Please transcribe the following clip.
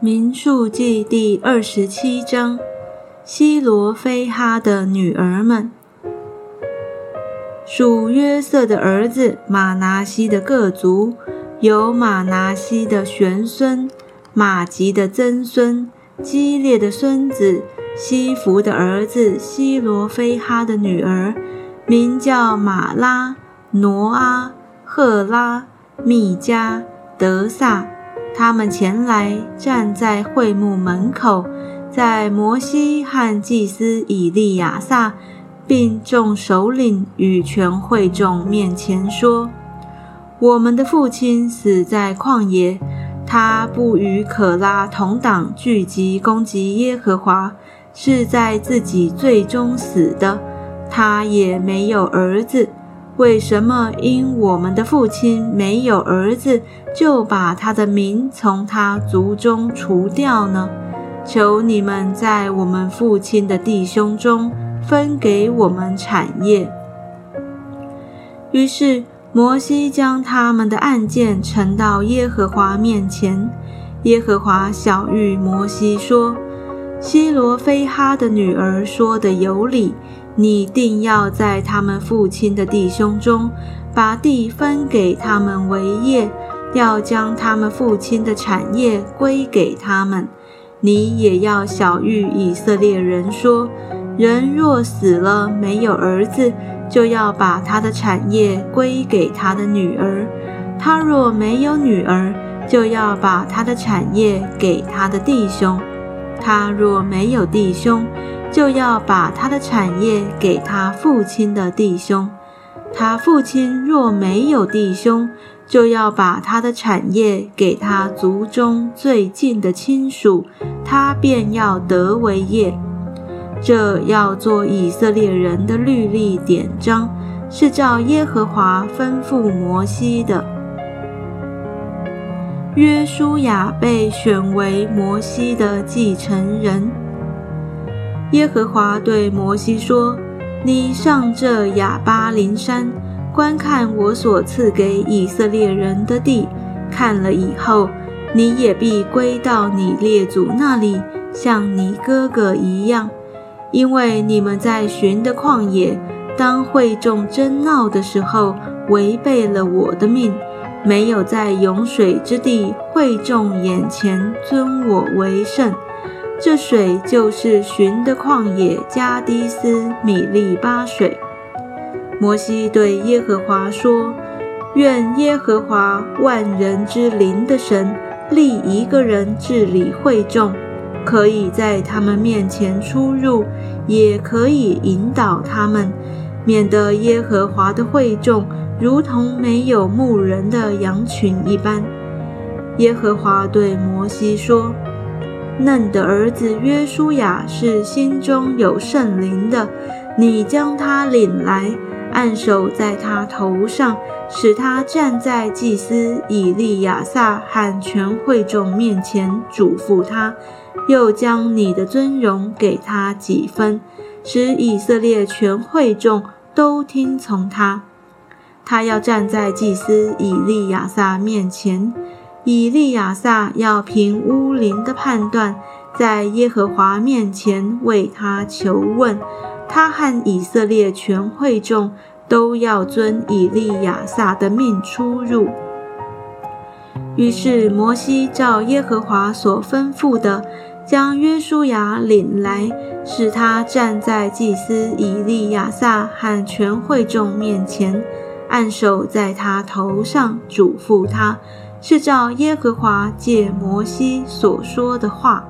民数记第二十七章：希罗非哈的女儿们，属约瑟的儿子马拿西的各族，有马拿西的玄孙、马吉的曾孙、基列的孙子、西弗的儿子希罗非哈的女儿，名叫马拉、挪阿、赫拉、密加、德萨。他们前来，站在会幕门口，在摩西和祭司以利亚撒，并众首领与全会众面前说：“我们的父亲死在旷野，他不与可拉同党聚集攻击耶和华，是在自己最终死的。他也没有儿子。”为什么因我们的父亲没有儿子，就把他的名从他族中除掉呢？求你们在我们父亲的弟兄中分给我们产业。于是摩西将他们的案件呈到耶和华面前。耶和华晓谕摩西说：“希罗非哈的女儿说的有理。”你定要在他们父亲的弟兄中，把地分给他们为业，要将他们父亲的产业归给他们。你也要晓谕以色列人说：人若死了没有儿子，就要把他的产业归给他的女儿；他若没有女儿，就要把他的产业给他的弟兄；他若没有弟兄，就要把他的产业给他父亲的弟兄，他父亲若没有弟兄，就要把他的产业给他族中最近的亲属，他便要得为业。这要做以色列人的律例典章，是照耶和华吩咐摩西的。约书亚被选为摩西的继承人。耶和华对摩西说：“你上这亚巴林山，观看我所赐给以色列人的地。看了以后，你也必归到你列祖那里，像你哥哥一样。因为你们在寻的旷野，当会众争闹的时候，违背了我的命，没有在涌水之地会众眼前尊我为圣。”这水就是寻的旷野加迪斯米利巴水。摩西对耶和华说：“愿耶和华万人之灵的神立一个人治理会众，可以在他们面前出入，也可以引导他们，免得耶和华的会众如同没有牧人的羊群一般。”耶和华对摩西说。嫩的儿子约书亚是心中有圣灵的，你将他领来，按手在他头上，使他站在祭司以利亚撒和全会众面前，嘱咐他，又将你的尊荣给他几分，使以色列全会众都听从他。他要站在祭司以利亚撒面前。以利亚撒要凭乌灵的判断，在耶和华面前为他求问，他和以色列全会众都要遵以利亚撒的命出入。于是摩西照耶和华所吩咐的，将约书亚领来，使他站在祭司以利亚撒和全会众面前，按手在他头上，嘱咐他。是照耶和华借摩西所说的话。